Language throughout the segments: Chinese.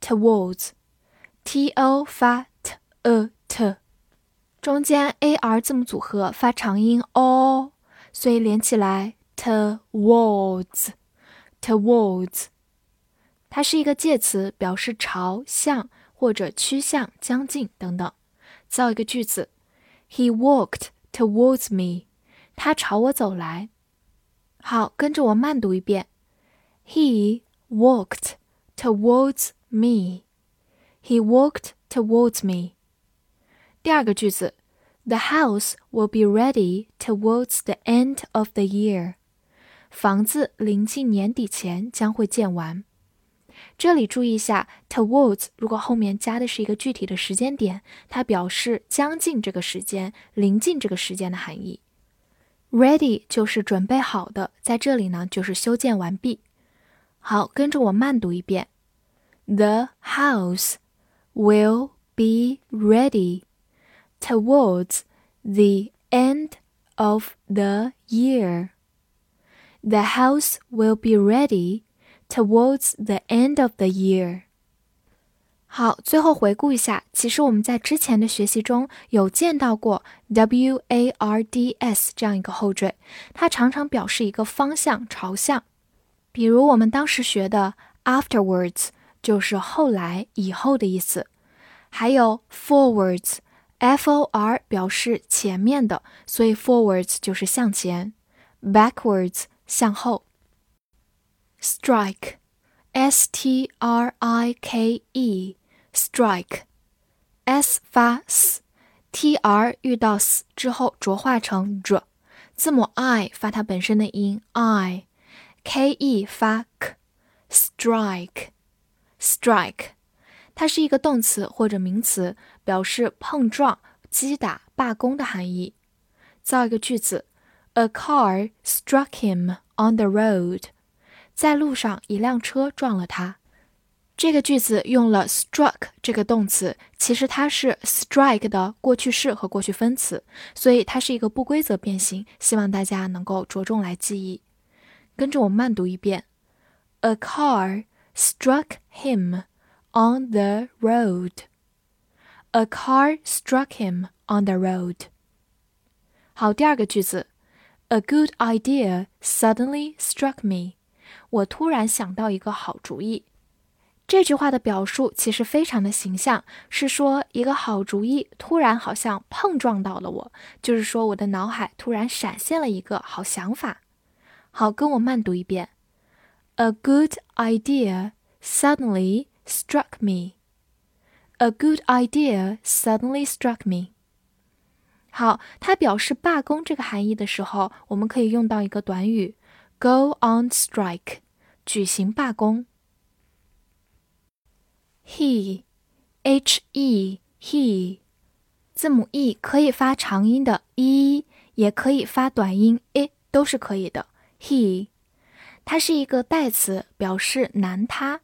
Towards, T-O 发 T-E-T，中间 A R 字母组合发长音 o，所以连起来 towards，towards，它是一个介词，表示朝向或者趋向、将近等等。造一个句子：He walked towards me，他朝我走来。好，跟着我慢读一遍。He walked towards me. He walked towards me. 第二个句子，The house will be ready towards the end of the year. 房子临近年底前将会建完。这里注意一下，towards 如果后面加的是一个具体的时间点，它表示将近这个时间、临近这个时间的含义。Ready 就是准备好的，在这里呢就是修建完毕。好，跟着我慢读一遍。The house will be ready towards the end of the year. The house will be ready towards the end of the year. 好，最后回顾一下，其实我们在之前的学习中有见到过 wards 这样一个后缀，它常常表示一个方向、朝向。比如我们当时学的 afterwards 就是后来、以后的意思，还有 forwards，f o r 表示前面的，所以 forwards 就是向前，backwards 向后，strike，s t r i k e。strike，s 发 s，t r 遇到 s 之后浊化成 z，字母 i 发它本身的音 i，k e 发 k，strike k，strike，strike，它是一个动词或者名词，表示碰撞、击打、罢工的含义。造一个句子：A car struck him on the road，在路上一辆车撞了他。这个句子用了 struck 这个动词，其实它是 strike 的过去式和过去分词，所以它是一个不规则变形。希望大家能够着重来记忆。跟着我慢读一遍：A car struck him on the road. A car struck him on the road. 好，第二个句子：A good idea suddenly struck me. 我突然想到一个好主意。这句话的表述其实非常的形象，是说一个好主意突然好像碰撞到了我，就是说我的脑海突然闪现了一个好想法。好，跟我慢读一遍 ：A good idea suddenly struck me. A good idea suddenly struck me. 好，它表示罢工这个含义的时候，我们可以用到一个短语：go on strike，举行罢工。He, h e he，字母 e 可以发长音的 e，也可以发短音 e，都是可以的。He， 它是一个代词，表示男他，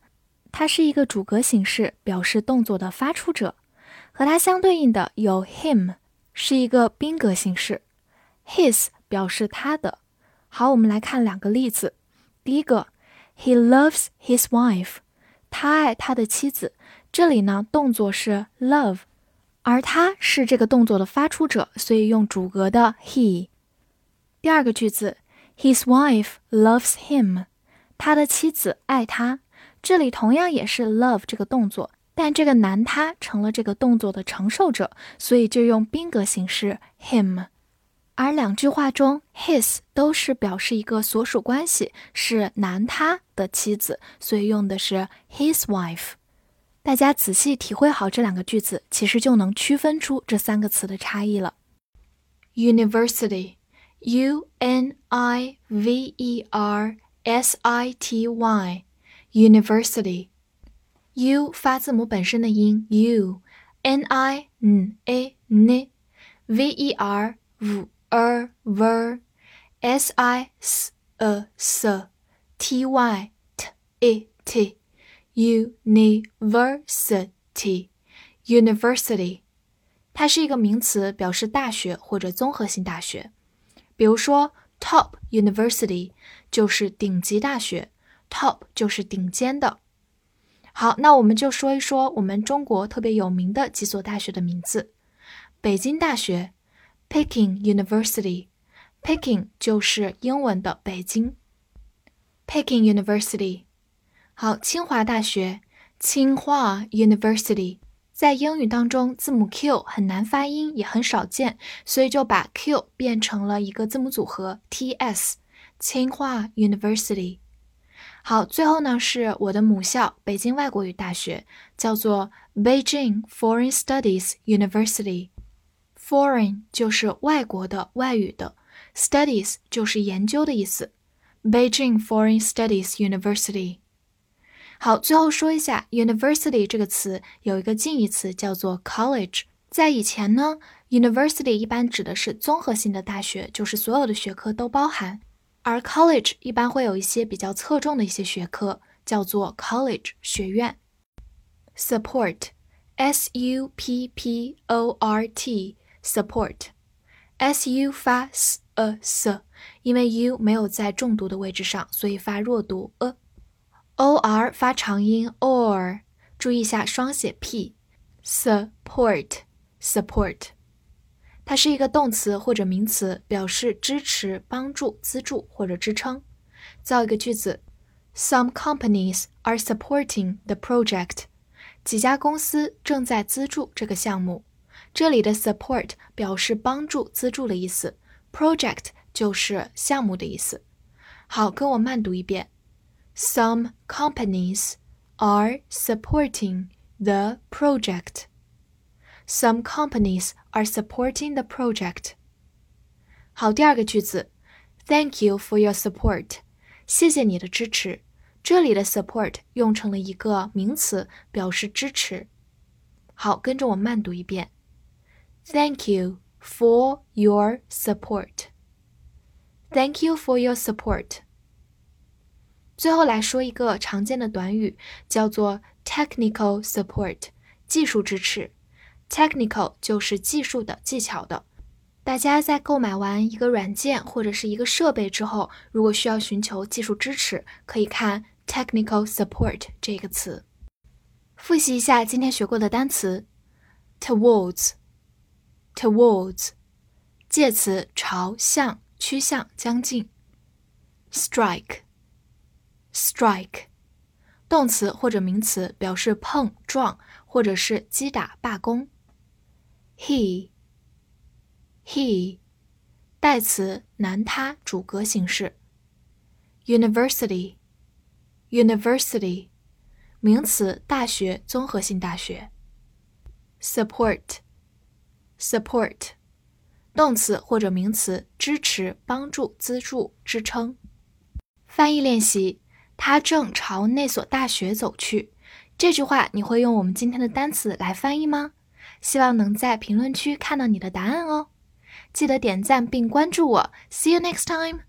它是一个主格形式，表示动作的发出者。和它相对应的有 him，是一个宾格形式。His 表示他的。好，我们来看两个例子。第一个，He loves his wife。他爱他的妻子，这里呢动作是 love，而他是这个动作的发出者，所以用主格的 he。第二个句子，His wife loves him，他的妻子爱他，这里同样也是 love 这个动作，但这个男他成了这个动作的承受者，所以就用宾格形式 him。而两句话中，his 都是表示一个所属关系，是男他的妻子，所以用的是 his wife。大家仔细体会好这两个句子，其实就能区分出这三个词的差异了。University University，university，u。发字母本身的音 u，n i n a n，v e r v er ver，s i s a s t y t e t，university，university，它是一个名词，表示大学或者综合性大学。比如说，top university 就是顶级大学，top 就是顶尖的。好，那我们就说一说我们中国特别有名的几所大学的名字。北京大学，Peking University，Peking 就是英文的北京，Peking University。好，清华大学，清华 University。在英语当中，字母 Q 很难发音，也很少见，所以就把 Q 变成了一个字母组合 TS，清华 University。好，最后呢是我的母校北京外国语大学，叫做 Beijing Foreign Studies University。Foreign 就是外国的、外语的，Studies 就是研究的意思。Beijing Foreign Studies University。好，最后说一下 University 这个词有一个近义词叫做 College。在以前呢，University 一般指的是综合性的大学，就是所有的学科都包含。而 college 一般会有一些比较侧重的一些学科，叫做 college 学院。support，s u p p o r t，support，s u 发 s 呃 s，因为 u 没有在重读的位置上，所以发弱读呃 o r 发长音 or，注意一下双写 p，support，support。它是一个动词或者名词，表示支持、帮助、资助或者支撑。造一个句子：Some companies are supporting the project。几家公司正在资助这个项目。这里的 support 表示帮助、资助的意思，project 就是项目的意思。好，跟我慢读一遍 ：Some companies are supporting the project。Some companies are supporting the project. 好，第二个句子，Thank you for your support. 谢谢你的支持。这里的 support 用成了一个名词，表示支持。好，跟着我慢读一遍。Thank you for your support. Thank you for your support. 最后来说一个常见的短语，叫做 technical support，技术支持。Technical 就是技术的、技巧的。大家在购买完一个软件或者是一个设备之后，如果需要寻求技术支持，可以看 technical support 这个词。复习一下今天学过的单词：towards，towards，介词朝向、趋向、将近 strike strike，动词或者名词，表示碰撞或者是击打、罢工。he he 代词男他主格形式。university university 名词大学综合性大学。support support 动词或者名词支持帮助资助支撑。翻译练习：他正朝那所大学走去。这句话你会用我们今天的单词来翻译吗？希望能在评论区看到你的答案哦！记得点赞并关注我。See you next time.